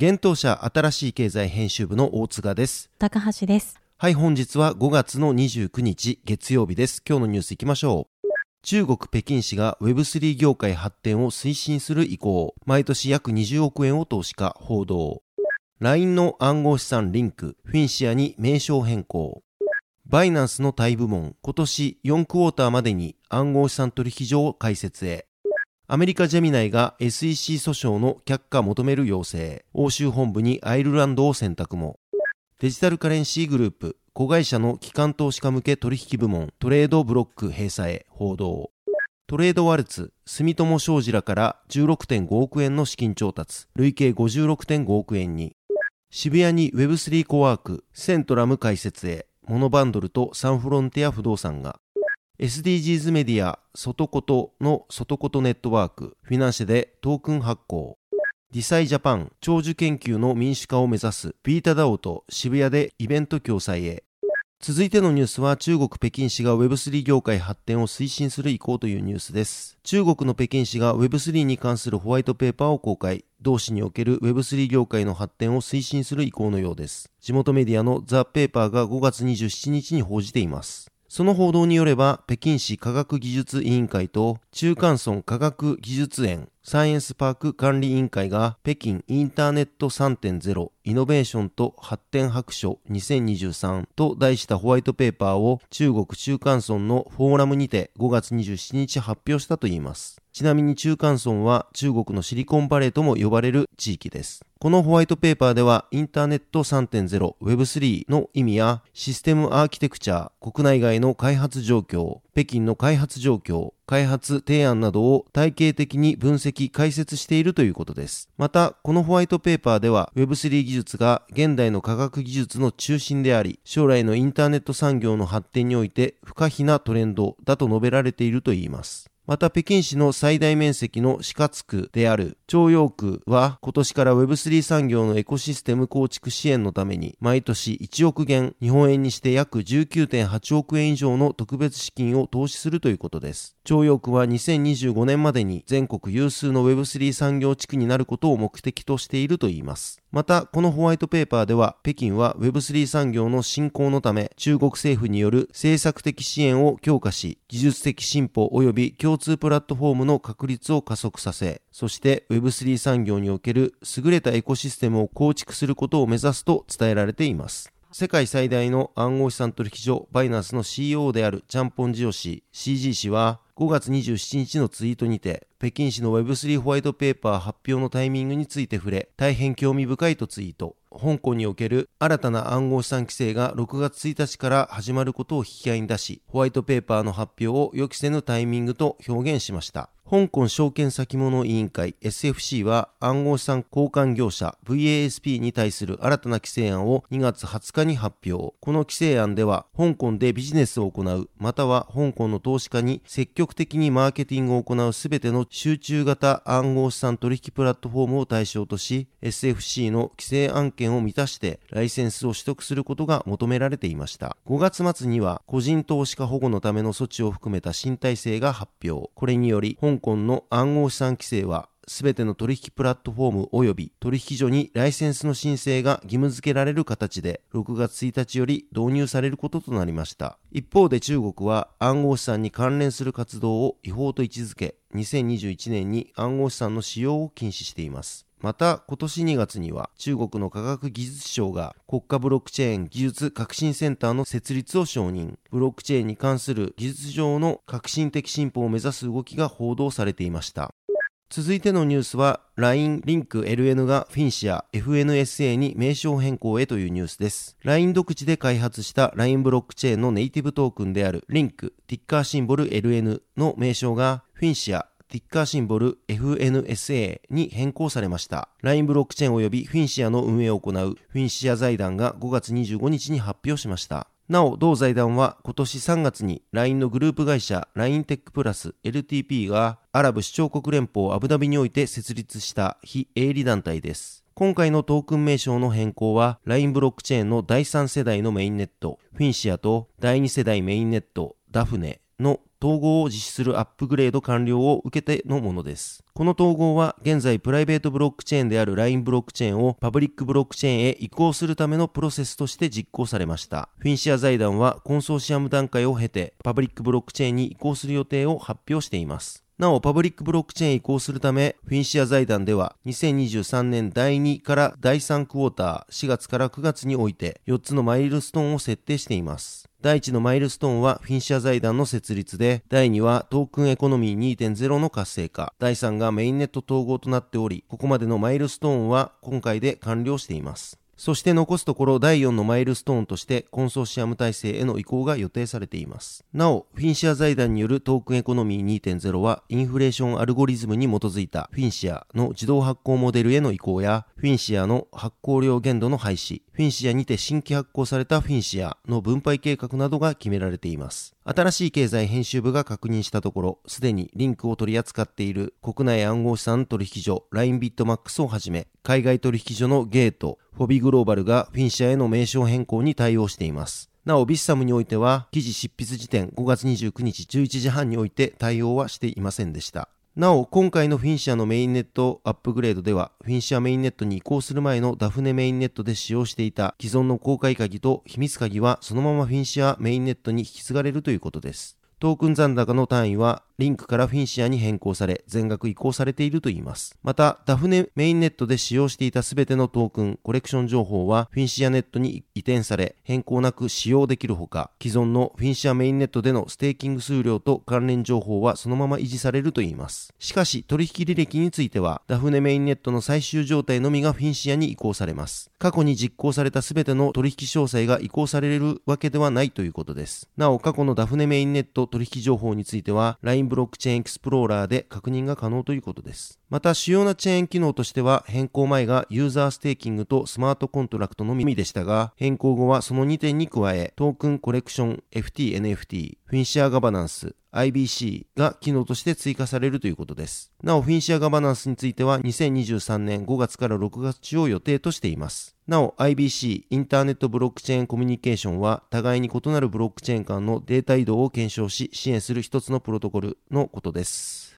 現当社新しい経済編集部の大塚です。高橋です。はい、本日は5月の29日月曜日です。今日のニュース行きましょう。中国北京市が Web3 業界発展を推進する意向。毎年約20億円を投資家報道。LINE の暗号資産リンク、フィンシアに名称変更。バイナンスのタイ部門、今年4クォーターまでに暗号資産取引所を開設へ。アメリカジェミナイが SEC 訴訟の却下求める要請。欧州本部にアイルランドを選択も。デジタルカレンシーグループ、子会社の機関投資家向け取引部門、トレードブロック閉鎖へ報道。トレードワルツ、住友商事らから16.5億円の資金調達、累計56.5億円に。渋谷に Web3 コワーク、セントラム開設へ。モノバンドルとサンフロンティア不動産が SDGs メディア外ことの外ことネットワークフィナンシェでトークン発行ディサイジャパン長寿研究の民主化を目指すビータダオと渋谷でイベント共催へ続いてのニュースは中国北京市が Web3 業界発展を推進する意向というニュースです。中国の北京市が Web3 に関するホワイトペーパーを公開。同市における Web3 業界の発展を推進する意向のようです。地元メディアのザ・ペーパーが5月27日に報じています。その報道によれば、北京市科学技術委員会と中間村科学技術園サイエンスパーク管理委員会が北京インターネット3.0イノベーションと発展白書2023と題したホワイトペーパーを中国中間村のフォーラムにて5月27日発表したといいます。ちなみに中間村は中国のシリコンバレーとも呼ばれる地域です。このホワイトペーパーではインターネット 3.0Web3 の意味やシステムアーキテクチャ、国内外の開発状況、北京の開発状況、開発提案などを体系的に分析解説しているということです。また、このホワイトペーパーでは Web3 技術が現代の科学技術の中心であり、将来のインターネット産業の発展において不可避なトレンドだと述べられているといいます。また北京市の最大面積の死活区である朝陽区は今年から Web3 産業のエコシステム構築支援のために毎年1億元日本円にして約19.8億円以上の特別資金を投資するということです。朝陽区は2025年までに全国有数の Web3 産業地区になることを目的としているといいます。また、このホワイトペーパーでは、北京は Web3 産業の振興のため、中国政府による政策的支援を強化し、技術的進歩及び共通プラットフォームの確立を加速させ、そして Web3 産業における優れたエコシステムを構築することを目指すと伝えられています。世界最大の暗号資産取引所バイナンスの CEO であるチャンポンジオ氏 CG 氏は5月27日のツイートにて、北京市の Web3 ホワイトペーパー発表のタイミングについて触れ、大変興味深いとツイート。香港における新たな暗号資産規制が6月1日から始まることを引き合いに出し、ホワイトペーパーの発表を予期せぬタイミングと表現しました。香港証券先物委員会 SFC は暗号資産交換業者 VASP に対する新たな規制案を2月20日に発表。この規制案では香港でビジネスを行う、または香港の投資家に積極的にマーケティングを行うすべての集中型暗号資産取引プラットフォームを対象とし、SFC の規制案件を満たしてライセンスを取得することが求められていました。5月末には個人投資家保護のための措置を含めた新体制が発表。これにより香港の暗号資産規制はすべての取引プラットフォーム及び取引所にライセンスの申請が義務付けられる形で6月1日より導入されることとなりました。一方で中国は暗号資産に関連する活動を違法と位置づけ、2021年に暗号資産の使用を禁止しています。また、今年2月には中国の科学技術省が国家ブロックチェーン技術革新センターの設立を承認。ブロックチェーンに関する技術上の革新的進歩を目指す動きが報道されていました。続いてのニュースは LINE リンク LN がフィンシア FNSA に名称変更へというニュースです。LINE 独自で開発した LINE ブロックチェーンのネイティブトークンであるリンク、ティッカーシンボル LN の名称がフィンシアティッカーシンボル FNSA に変更されました。LINE ブロックチェーン及びフィンシアの運営を行うフィンシア財団が5月25日に発表しました。なお、同財団は今年3月に LINE のグループ会社 LINE テックプラス LTP がアラブ首長国連邦アブダビにおいて設立した非営利団体です。今回のトークン名称の変更は LINE ブロックチェーンの第3世代のメインネットフィンシアと第2世代メインネットダフネの統合を実施するアップグレード完了を受けてのものです。この統合は現在プライベートブロックチェーンである LINE ブロックチェーンをパブリックブロックチェーンへ移行するためのプロセスとして実行されました。フィンシア財団はコンソーシアム段階を経てパブリックブロックチェーンに移行する予定を発表しています。なお、パブリックブロックチェーン移行するため、フィンシア財団では、2023年第2から第3クォーター、4月から9月において、4つのマイルストーンを設定しています。第1のマイルストーンはフィンシア財団の設立で、第2はトークンエコノミー2.0の活性化、第3がメインネット統合となっており、ここまでのマイルストーンは今回で完了しています。そして残すところ第4のマイルストーンとしてコンソーシアム体制への移行が予定されています。なお、フィンシア財団によるトークンエコノミー2.0はインフレーションアルゴリズムに基づいたフィンシアの自動発行モデルへの移行やフィンシアの発行量限度の廃止、フィンシアにて新規発行されたフィンシアの分配計画などが決められています。新しい経済編集部が確認したところ、すでにリンクを取り扱っている国内暗号資産取引所 LINE ビットマックスをはじめ、海外取引所のゲート、フォビグローバルがフィンシアへの名称変更に対応しています。なお、ビッサムにおいては、記事執筆時点5月29日11時半において対応はしていませんでした。なお、今回のフィンシアのメインネットアップグレードでは、フィンシアメインネットに移行する前のダフネメインネットで使用していた既存の公開鍵と秘密鍵はそのままフィンシアメインネットに引き継がれるということです。トークン残高の単位はリンクからフィンシアに変更され、全額移行されているといいます。また、ダフネメインネットで使用していたすべてのトークン、コレクション情報はフィンシアネットに移転され、変更なく使用できるほか、既存のフィンシアメインネットでのステーキング数量と関連情報はそのまま維持されるといいます。しかし、取引履歴については、ダフネメインネットの最終状態のみがフィンシアに移行されます。過去に実行されたすべての取引詳細が移行されるわけではないということです。なお、過去のダフネメインネット取引情報については、LINE ブロックチェーンエクスプローラーで確認が可能ということです。また、主要なチェーン機能としては、変更前がユーザーステーキングとスマートコントラクトのみでしたが、変更後はその2点に加え、トークンコレクション FT-NFT、フィンシアガバナンス、IBC が機能として追加されるということです。なお、フィンシアガバナンスについては2023年5月から6月中を予定としています。なお、IBC、インターネットブロックチェーンコミュニケーションは、互いに異なるブロックチェーン間のデータ移動を検証し、支援する一つのプロトコルのことです。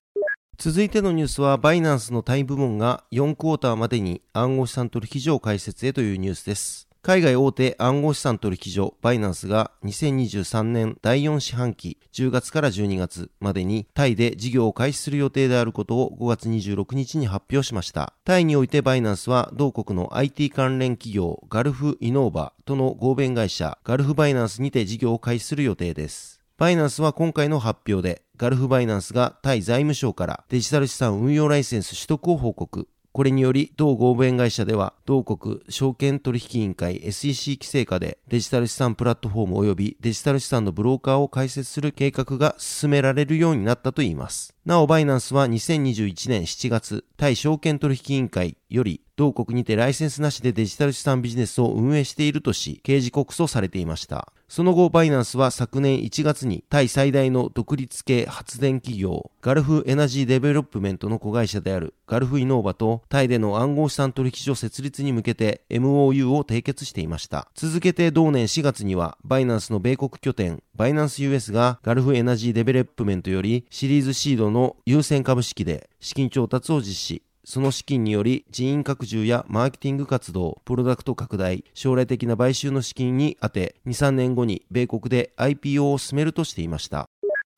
続いてのニュースは、バイナンスのタイ部門が4クォーターまでに暗号資産取引所を開設へというニュースです。海外大手暗号資産取引所バイナンスが2023年第4四半期10月から12月までにタイで事業を開始する予定であることを5月26日に発表しました。タイにおいてバイナンスは同国の IT 関連企業ガルフイノーバとの合弁会社ガルフバイナンスにて事業を開始する予定です。バイナンスは今回の発表でガルフバイナンスがタイ財務省からデジタル資産運用ライセンス取得を報告。これにより、同合弁会社では、同国証券取引委員会 SEC 規制下でデジタル資産プラットフォーム及びデジタル資産のブローカーを開設する計画が進められるようになったといいます。なお、バイナンスは2021年7月、タイ証券取引委員会より同国にてライセンスなしでデジタル資産ビジネスを運営しているとし、刑事告訴されていました。その後、バイナンスは昨年1月にタイ最大の独立系発電企業、ガルフエナジーデベロップメントの子会社であるガルフイノーバとタイでの暗号資産取引所設立に向けて MOU を締結していました。続けて同年4月には、バイナンスの米国拠点、バイナンス US がガルフエナジーデベロップメントよりシリーズシードの優先株式で資金調達を実施。その資金により人員拡充やマーケティング活動、プロダクト拡大、将来的な買収の資金に充て、2、3年後に米国で IPO を進めるとしていました。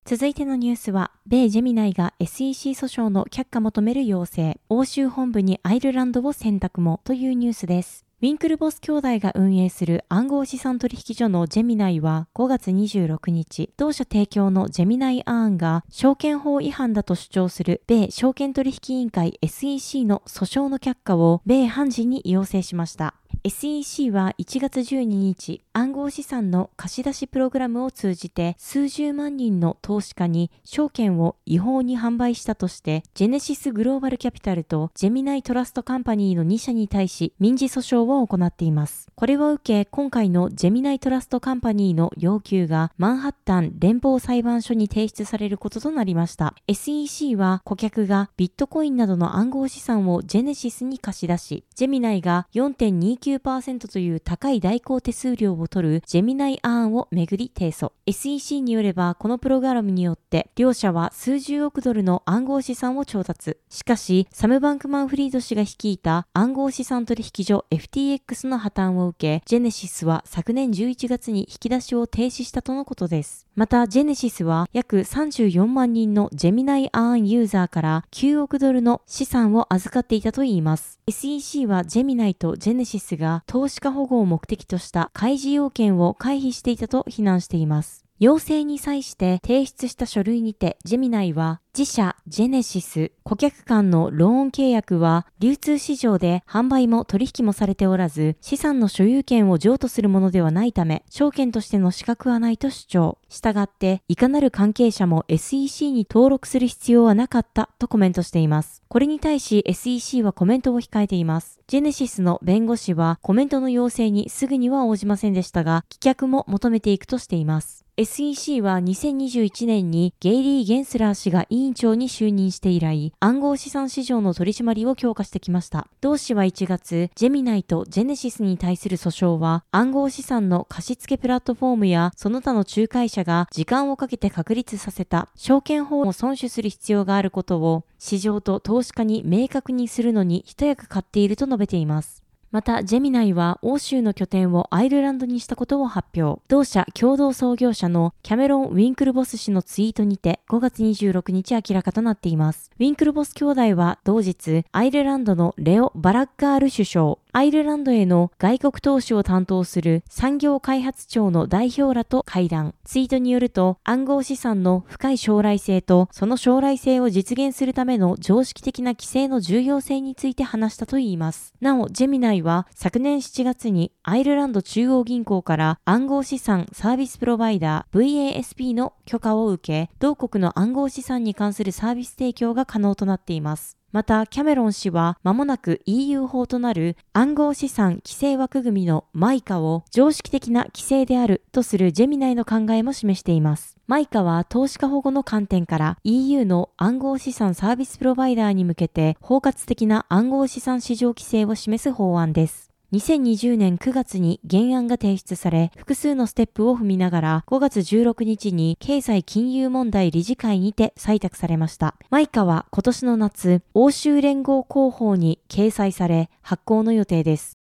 続いてのニュースは、米ジェミナイが SEC 訴訟の却下求める要請、欧州本部にアイルランドを選択もというニュースです。ウィンクルボス兄弟が運営する暗号資産取引所のジェミナイは5月26日、同社提供のジェミナイアーンが証券法違反だと主張する米証券取引委員会 SEC の訴訟の却下を米判事に要請しました。SEC は1月12日、暗号資産の貸し出しプログラムを通じて数十万人の投資家に証券を違法に販売したとして、ジェネシスグローバルキャピタルとジェミナイトラストカンパニーの2社に対し民事訴訟を行っています。これを受け、今回のジェミナイトラストカンパニーの要求がマンハッタン連邦裁判所に提出されることとなりました。SEC は顧客がビットコインなどの暗号資産をジェネシスに貸し出し、ジェミナイが4.29%という高い代行手数料を取るジェミナイアーンをめぐり提訴。SEC によればこのプログラムによって両社は数十億ドルの暗号資産を調達。しかし、サム・バンクマンフリード氏が率いた暗号資産取引所 FTX の破綻を受け、ジェネシスは昨年11月に引き出しを停止したとのことです。また、ジェネシスは約34万人のジェミナイアーンユーザーから9億ドルの資産を預かっていたといいます。SEC はジェミナイとジェネシスが投資家保護を目的とした開示要件を回避していたと非難しています。要請に際して提出した書類にて、ジェミナイは自社ジェネシス顧客間のローン契約は流通市場で販売も取引もされておらず資産の所有権を譲渡するものではないため証券としての資格はないと主張。したがっていかなる関係者も SEC に登録する必要はなかったとコメントしています。これに対し SEC はコメントを控えています。ジェネシスの弁護士はコメントの要請にすぐには応じませんでしたが棄却も求めていくとしています。SEC は2021年にゲイリー・ゲンスラー氏が委員長に就任して以来、暗号資産市場の取り締まりを強化してきました。同氏は1月、ジェミナイとジェネシスに対する訴訟は、暗号資産の貸付プラットフォームやその他の仲介者が時間をかけて確立させた証券法を損守する必要があることを、市場と投資家に明確にするのに一役買っていると述べています。また、ジェミナイは欧州の拠点をアイルランドにしたことを発表。同社共同創業者のキャメロン・ウィンクルボス氏のツイートにて5月26日明らかとなっています。ウィンクルボス兄弟は同日、アイルランドのレオ・バラッガール首相、アイルランドへの外国投資を担当する産業開発庁の代表らと会談。ツイートによると、暗号資産の深い将来性と、その将来性を実現するための常識的な規制の重要性について話したといいます。なお、ジェミナイは昨年7月にアイルランド中央銀行から暗号資産サービスプロバイダー VASP の許可を受け、同国の暗号資産に関するサービス提供が可能となっています。また、キャメロン氏は間もなく EU 法となる暗号資産規制枠組みのマイカを常識的な規制であるとするジェミナイの考えも示しています。マイカは投資家保護の観点から EU の暗号資産サービスプロバイダーに向けて包括的な暗号資産市場規制を示す法案です。2020年9月に原案が提出され、複数のステップを踏みながら、5月16日に経済金融問題理事会にて採択されました。マイカは今年の夏、欧州連合広報に掲載され、発行の予定です。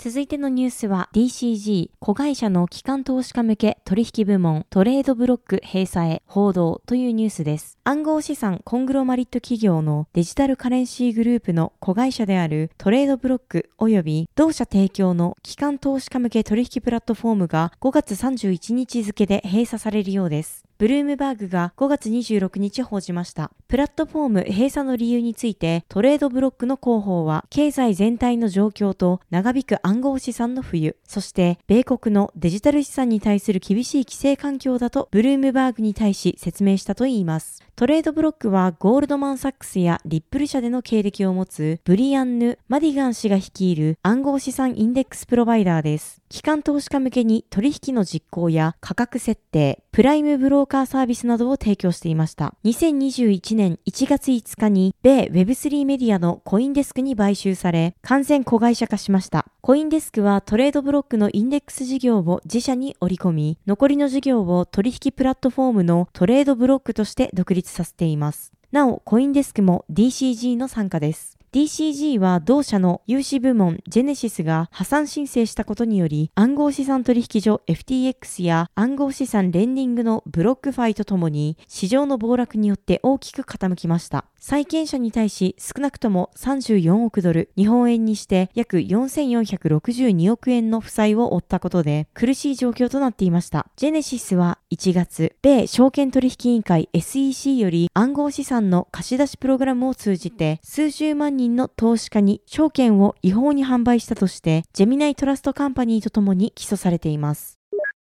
続いてのニュースは DCG 子会社の機関投資家向け取引部門トレードブロック閉鎖へ報道というニュースです。暗号資産コングロマリット企業のデジタルカレンシーグループの子会社であるトレードブロック及び同社提供の機関投資家向け取引プラットフォームが5月31日付で閉鎖されるようです。ブルームバーグが5月26日報じました。プラットフォーム閉鎖の理由についてトレードブロックの広報は経済全体の状況と長引く暗号資産の冬、そして米国のデジタル資産に対する厳しい規制環境だとブルームバーグに対し説明したといいます。トレードブロックはゴールドマンサックスやリップル社での経歴を持つブリアンヌ・マディガン氏が率いる暗号資産インデックスプロバイダーです。機関投資家向けに取引の実行や価格設定、プライムブローカーサービスなどを提供していました。2021年1月5日に米 Web3 メディアのコインデスクに買収され、完全子会社化しました。コインデスクはトレードブロックのインデックス事業を自社に織り込み、残りの事業を取引プラットフォームのトレードブロックとして独立させています。なお、コインデスクも DCG の参加です。DCG は同社の融資部門ジェネシスが破産申請したことにより暗号資産取引所 FTX や暗号資産レンディングのブロックファイとともに市場の暴落によって大きく傾きました。債権者に対し少なくとも34億ドル、日本円にして約4462億円の負債を負ったことで苦しい状況となっていました。ジェネシスは1月、米証券取引委員会 SEC より暗号資産の貸し出しプログラムを通じて数十万人の投資家に証券を違法に販売したとして、ジェミナイトラストカンパニーとともに起訴されています。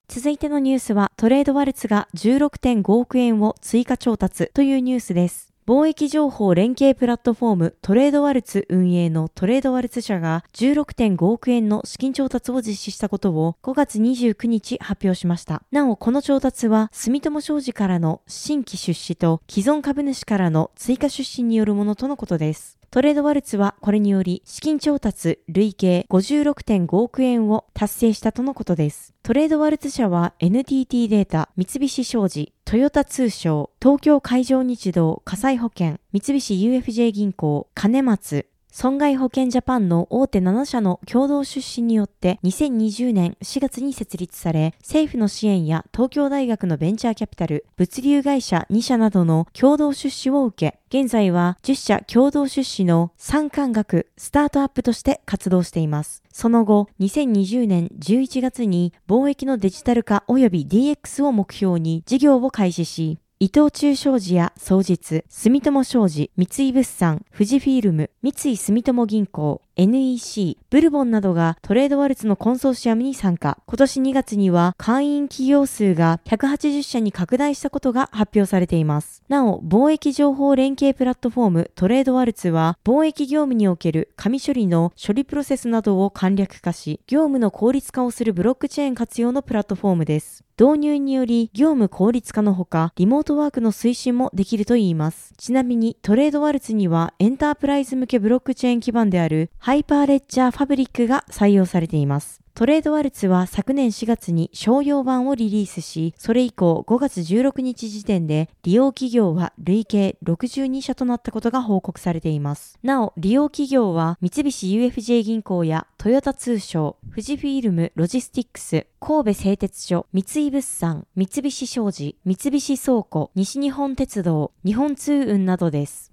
続いてのニュースは、トレードワルツが16.5億円を追加調達というニュースです。貿易情報連携プラットフォームトレードワルツ運営のトレードワルツ社が16.5億円の資金調達を実施したことを5月29日発表しました。なお、この調達は住友商事からの新規出資と既存株主からの追加出資によるものとのことです。トレードワルツはこれにより資金調達累計56.5億円を達成したとのことです。トレードワルツ社は NTT データ、三菱商事、トヨタ通商、東京海上日動、火災保険、三菱 UFJ 銀行、金松、損害保険ジャパンの大手7社の共同出資によって2020年4月に設立され、政府の支援や東京大学のベンチャーキャピタル、物流会社2社などの共同出資を受け、現在は10社共同出資の産官学スタートアップとして活動しています。その後、2020年11月に貿易のデジタル化及び DX を目標に事業を開始し、伊藤忠商事や双日、住友商事、三井物産、富士フィルム、三井住友銀行、NEC、ブルボンなどがトレードワルツのコンソーシアムに参加。今年2月には会員企業数が180社に拡大したことが発表されています。なお、貿易情報連携プラットフォームトレードワルツは貿易業務における紙処理の処理プロセスなどを簡略化し、業務の効率化をするブロックチェーン活用のプラットフォームです。導入により業務効率化のほか、リモートワークの推進もできるといいます。ちなみにトレードワルツにはエンタープライズ向けブロックチェーン基盤であるハハイパーレッジャーファブリックが採用されています。トレードワルツは昨年4月に商用版をリリースし、それ以降5月16日時点で利用企業は累計62社となったことが報告されています。なお、利用企業は三菱 UFJ 銀行やトヨタ通商、富士フィルムロジスティックス、神戸製鉄所、三井物産、三菱商事、三菱倉庫、西日本鉄道、日本通運などです。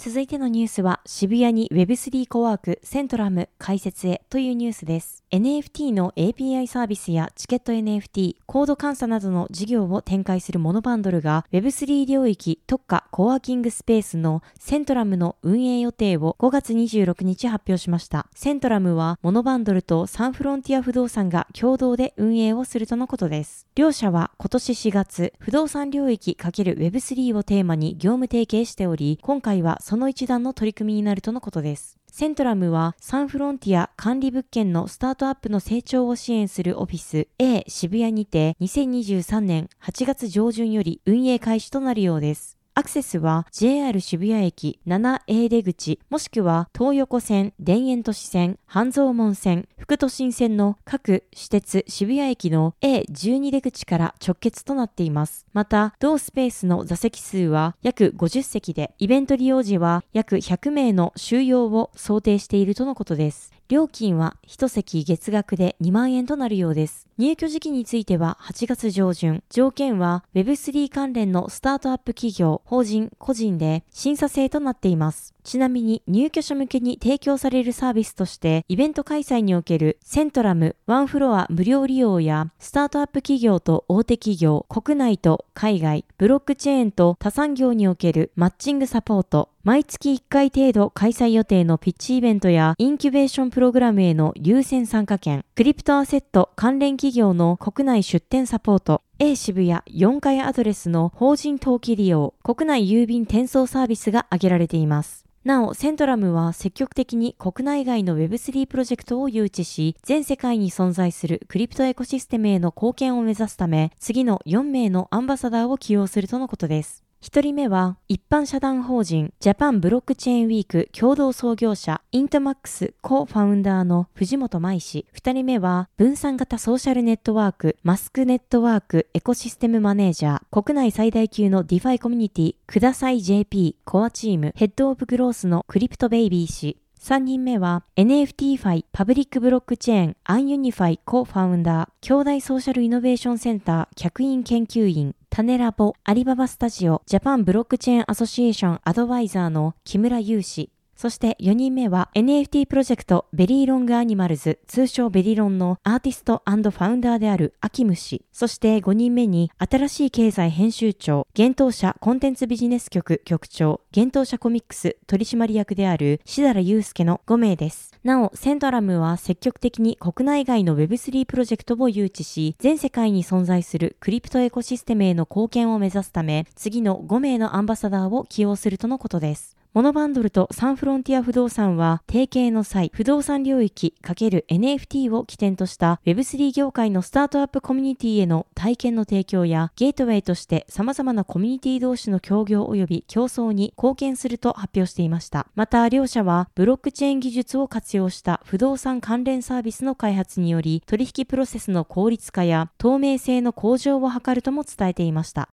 続いてのニュースは渋谷に Web3 コワークセントラム開設へというニュースです。NFT の API サービスやチケット NFT、コード監査などの事業を展開するモノバンドルが Web3 領域特化コワーキングスペースのセントラムの運営予定を5月26日発表しました。セントラムはモノバンドルとサンフロンティア不動産が共同で運営をするとのことです。両社は今年4月、不動産領域 ×Web3 をテーマに業務提携しており、今回はその一段の取り組みになるとのことです。セントラムはサンフロンティア管理物件のスタートアップの成長を支援するオフィス A 渋谷にて2023年8月上旬より運営開始となるようです。アクセスは JR 渋谷駅 7A 出口もしくは東横線、田園都市線、半蔵門線、副都心線の各私鉄渋谷駅の A12 出口から直結となっています。また、同スペースの座席数は約50席で、イベント利用時は約100名の収容を想定しているとのことです。料金は一席月額で2万円となるようです。入居時期については8月上旬。条件は Web3 関連のスタートアップ企業、法人、個人で審査制となっています。ちなみに入居者向けに提供されるサービスとして、イベント開催におけるセントラムワンフロア無料利用や、スタートアップ企業と大手企業、国内と海外、ブロックチェーンと他産業におけるマッチングサポート、毎月1回程度開催予定のピッチイベントやインキュベーションプログラムへの優先参加券、クリプトアセット関連企業の国内出展サポート、A 渋谷4階アドレスの法人登記利用、国内郵便転送サービスが挙げられています。なお、セントラムは積極的に国内外の Web3 プロジェクトを誘致し、全世界に存在するクリプトエコシステムへの貢献を目指すため、次の4名のアンバサダーを起用するとのことです。一人目は、一般社団法人ジャパンブロックチェーンウィーク共同創業者イントマックス Co-founder の藤本真衣氏。二人目は、分散型ソーシャルネットワークマスクネットワークエコシステムマネージャー国内最大級のディファイコミュニティください JP コアチームヘッドオブグロースのクリプトベイビー氏。3人目は NFT ファイパブリックブロックチェーンアンユニファイコファウンダー兄弟ソーシャルイノベーションセンター客員研究員タネラボアリババスタジオジャパンブロックチェーンアソシエーションアドバイザーの木村祐氏そして4人目は NFT プロジェクトベリーロングアニマルズ通称ベリロンのアーティスト Founder であるアキム氏。そして5人目に新しい経済編集長、幻冬舎コンテンツビジネス局局長、幻冬舎コミックス取締役である設楽悠介の5名です。なお、セントラムは積極的に国内外の Web3 プロジェクトを誘致し、全世界に存在するクリプトエコシステムへの貢献を目指すため、次の5名のアンバサダーを起用するとのことです。モノバンドルとサンフロンティア不動産は提携の際、不動産領域 ×NFT を起点とした Web3 業界のスタートアップコミュニティへの体験の提供やゲートウェイとして様々なコミュニティ同士の協業及び競争に貢献すると発表していました。また、両社はブロックチェーン技術を活用した不動産関連サービスの開発により取引プロセスの効率化や透明性の向上を図るとも伝えていました。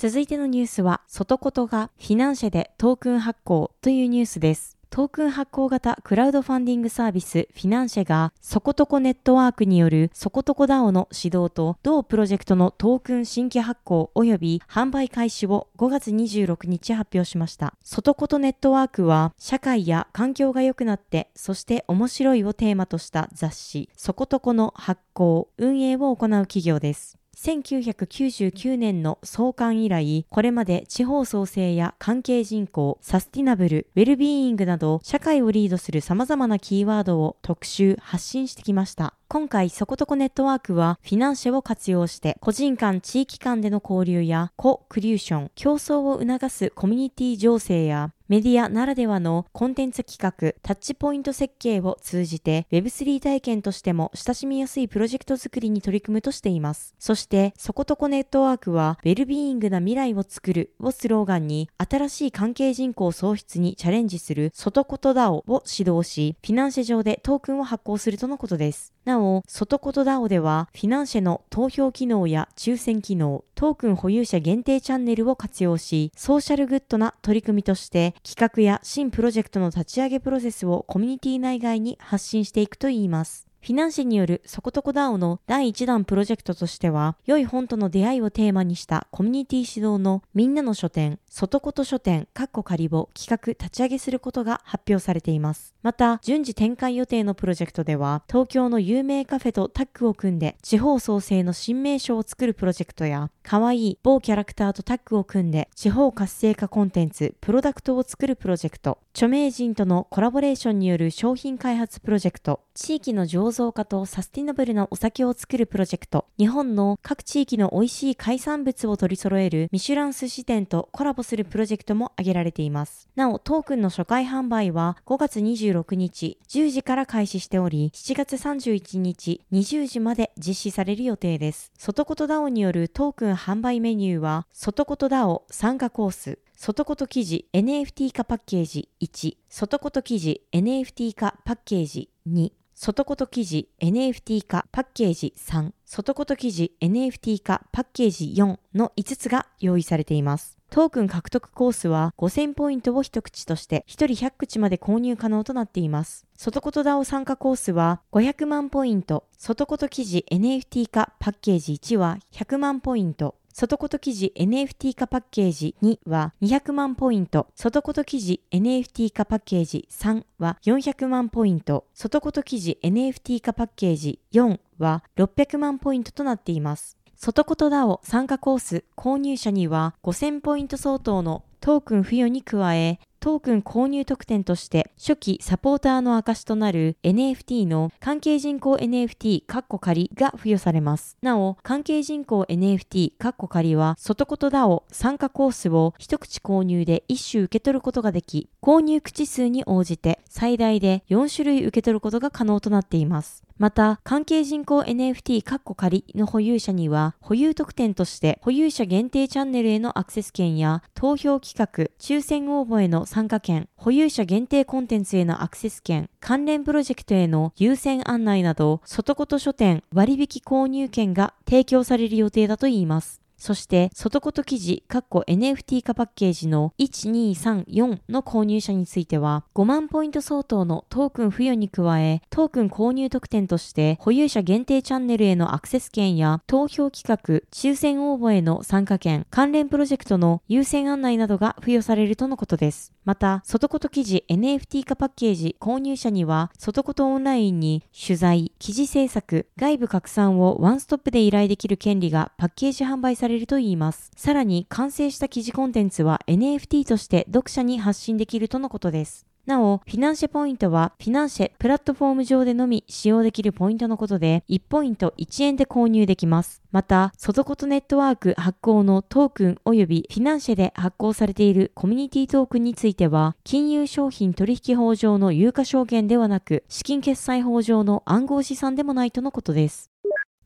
続いてのニュースは、外ことがフィナンシェでトークン発行というニュースです。トークン発行型クラウドファンディングサービスフィナンシェがそことこネットワークによるそことこ DAO の指導と同プロジェクトのトークン新規発行及び販売開始を5月26日発表しました。ソトコトネットワークは社会や環境が良くなってそして面白いをテーマとした雑誌そことこの発行運営を行う企業です。1999年の創刊以来、これまで地方創生や関係人口、サスティナブル、ウェルビーイングなど社会をリードする様々なキーワードを特集、発信してきました。今回、そことこネットワークは、フィナンシェを活用して、個人間、地域間での交流や、 Co-creation、共創を促すコミュニティ醸成や、メディアならではのコンテンツ企画、タッチポイント設計を通じて Web3 体験としても親しみやすいプロジェクト作りに取り組むとしています。そして、そことこネットワークは、ウェルビーイングな未来を作るをスローガンに、新しい関係人口創出にチャレンジする外こと DAO を指導し、フィナンシェ上でトークンを発行するとのことです。なお、ソトコト DAO では、フィナンシェの投票機能や抽選機能、トークン保有者限定チャンネルを活用し、ソーシャルグッドな取り組みとして、企画や新プロジェクトの立ち上げプロセスをコミュニティ内外に発信していくといいます。フィナンシェによるそことこ DAO の第1弾プロジェクトとしては、良い本との出会いをテーマにしたコミュニティ主導のみんなの書店、ソトコト書店、カッコ仮を企画立ち上げすることが発表されています。また、順次展開予定のプロジェクトでは、東京の有名カフェとタッグを組んで、地方創生の新名称を作るプロジェクトや、可愛い某キャラクターとタッグを組んで、地方活性化コンテンツ、プロダクトを作るプロジェクト、著名人とのコラボレーションによる商品開発プロジェクト、地域の醸造家とサスティナブルなお酒を作るプロジェクト、日本の各地域の美味しい海産物を取り揃えるミシュラン寿司店とコラボするプロジェクトも挙げられています。なお、トークンの初回販売は5月26日10時から開始しており、7月31日20時まで実施される予定です。外こと DAO によるトークン販売メニューは、外こと DAO 参加コース、外こと記事 NFT 化パッケージ1、外こと記事 NFT 化パッケージ2、外こと記事 NFT 化パッケージ3、外こと記事 NFT 化パッケージ4の5つが用意されています。トークン獲得コースは5000ポイントを一口として1人100口まで購入可能となっています。外こと DAO 参加コースは500万ポイント、外こと記事 NFT 化パッケージ1は100万ポイント、外こと記事 NFT 化パッケージ2は200万ポイント、外こと記事 NFT 化パッケージ3は400万ポイント、外こと記事 NFT 化パッケージ4は600万ポイントとなっています。外ことだお参加コース購入者には5000ポイント相当のトークン付与に加え、トークン購入特典として初期サポーターの証となる NFT の関係人口 NFT カッコ仮が付与されます。なお、関係人口 NFT カッコ仮は外ことダオ参加コースを一口購入で一種受け取ることができ、購入口数に応じて最大で4種類受け取ることが可能となっています。また、関係人口 NFT カッコ仮の保有者には、保有特典として保有者限定チャンネルへのアクセス権や投票企画、抽選応募への参参加権、保有者限定コンテンツへのアクセス権、関連プロジェクトへの優先案内など、外こと書店割引購入権が提供される予定だといいます。そして、外こと記事、括弧 NFT 化パッケージの1234の購入者については、5万ポイント相当のトークン付与に加え、トークン購入特典として、保有者限定チャンネルへのアクセス権や、投票企画、抽選応募への参加権、関連プロジェクトの優先案内などが付与されるとのことです。また、外こと記事 NFT 化パッケージ購入者には、外ことオンラインに取材、記事制作、外部拡散をワンストップで依頼できる権利がパッケージ販売されるといいます。さらに、完成した記事コンテンツは NFT として読者に発信できるとのことです。なお、フィナンシェポイントは、フィナンシェプラットフォーム上でのみ使用できるポイントのことで、1ポイント1円で購入できます。また、外ことネットワーク発行のトークン及びフィナンシェで発行されているコミュニティトークンについては、金融商品取引法上の有価証券ではなく、資金決済法上の暗号資産でもないとのことです。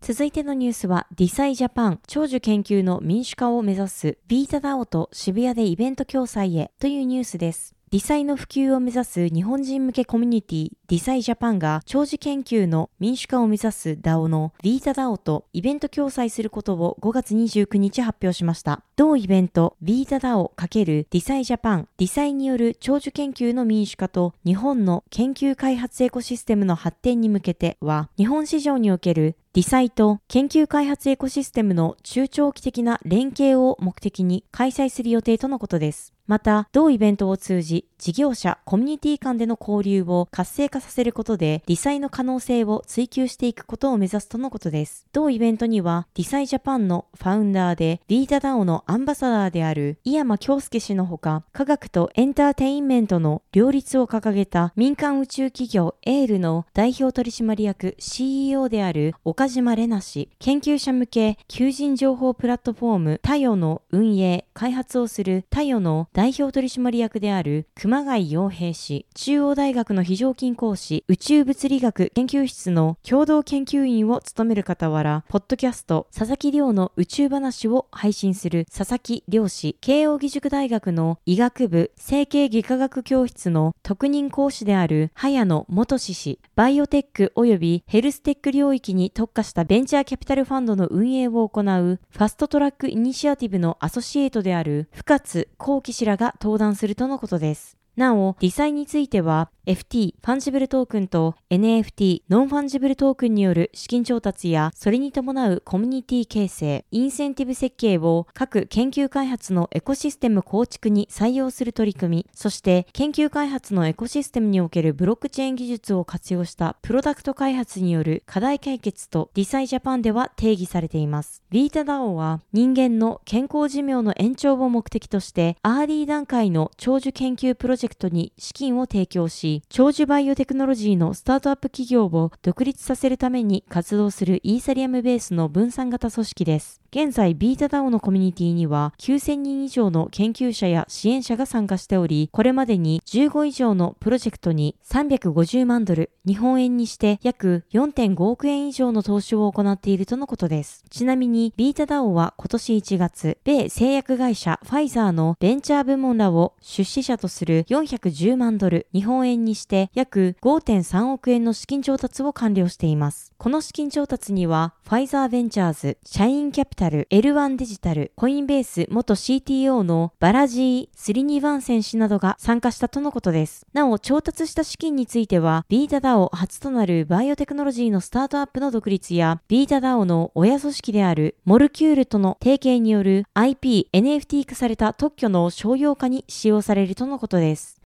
続いてのニュースは、 DeSci Japan 長寿研究の民主化を目指す VitaDAO と渋谷でイベント共催へというニュースです。 DeSci の普及を目指す日本人向けコミュニティ DeSci Japan が長寿研究の民主化を目指す DAO のビータ DAO とイベント共催することを5月29日発表しました。同イベントビータ DAO× ディサイジャパンディサイによる長寿研究の民主化と日本の研究開発エコシステムの発展に向けては日本市場における DeSci と研究開発エコシステムの中長期的な連携を目的に開催する予定とのことです。また、同イベントを通じ、事業者、コミュニティ間での交流を活性化させることで、ディサイの可能性を追求していくことを目指すとのことです。同イベントには、ディサイジャパンのファウンダーで、ビータダオのアンバサダーである、井山京介氏のほか、科学とエンターテインメントの両立を掲げた民間宇宙企業エールの代表取締役 CEO である岡島玲奈氏、研究者向け求人情報プラットフォームタヨの運営、開発をするタヨの代代表取締役である熊谷洋平氏、中央大学の非常勤講師、宇宙物理学研究室の共同研究員を務める傍ら、ポッドキャスト、佐々木亮の宇宙話を配信する佐々木亮氏、慶応義塾大学の医学部整形外科学教室の特任講師である早野元氏氏、バイオテック及びヘルステック領域に特化したベンチャーキャピタルファンドの運営を行うファストトラックイニシアティブのアソシエイトである深津幸喜氏らが登壇するとのことです。なお、 DeSci については、FT、ファンジブルトークンと NFT、ノンファンジブルトークンによる資金調達や、それに伴うコミュニティ形成、インセンティブ設計を各研究開発のエコシステム構築に採用する取り組み、そして研究開発のエコシステムにおけるブロックチェーン技術を活用したプロダクト開発による課題解決と DeSci Japan では定義されています。 VitaDAO は人間の健康寿命の延長を目的として、アーリー段階の長寿研究プロジェクトジェクトに資金を提供し、長寿バイオテクノロジーのスタートアップ企業を独立させるために活動するイーサリアムベースの分散型組織です。現在、 VitaDAO のコミュニティには9000人以上の研究者や支援者が参加しており、これまでに15以上のプロジェクトに350万ドル、日本円にして約4.5億円以上の投資を行っているとのことです。ちなみに、ビータダオは今年1月、米製薬会社ファイザーのベンチャー部門らを出資者とする410万ドル、日本円にして約5.3億円の資金調達を完了しています。この資金調達には、ファイザーベンチャーズ、社員キャピタタル、L1 デジタル、コインベース元 CTO のバラジー・スリニワン選手などが参加したとのことです。なお、調達した資金については、ビータダオ初となるバイオテクノロジーのスタートアップの独立や、ビータダオの親組織であるモルキュールとの提携による IP、NFT 化された特許の商用化に使用されるとのことです。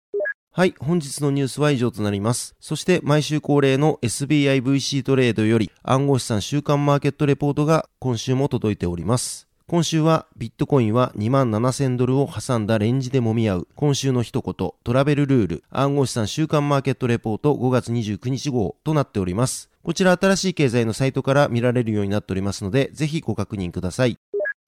はい、本日のニュースは以上となります。そして毎週恒例の SBIVC トレードより暗号資産週間マーケットレポートが今週も届いております。今週はビットコインは2万7000ドルを挟んだレンジで揉み合う今週の一言トラベルルール暗号資産週間マーケットレポート5月29日号となっております。こちら新しい経済のサイトから見られるようになっておりますのでぜひご確認ください。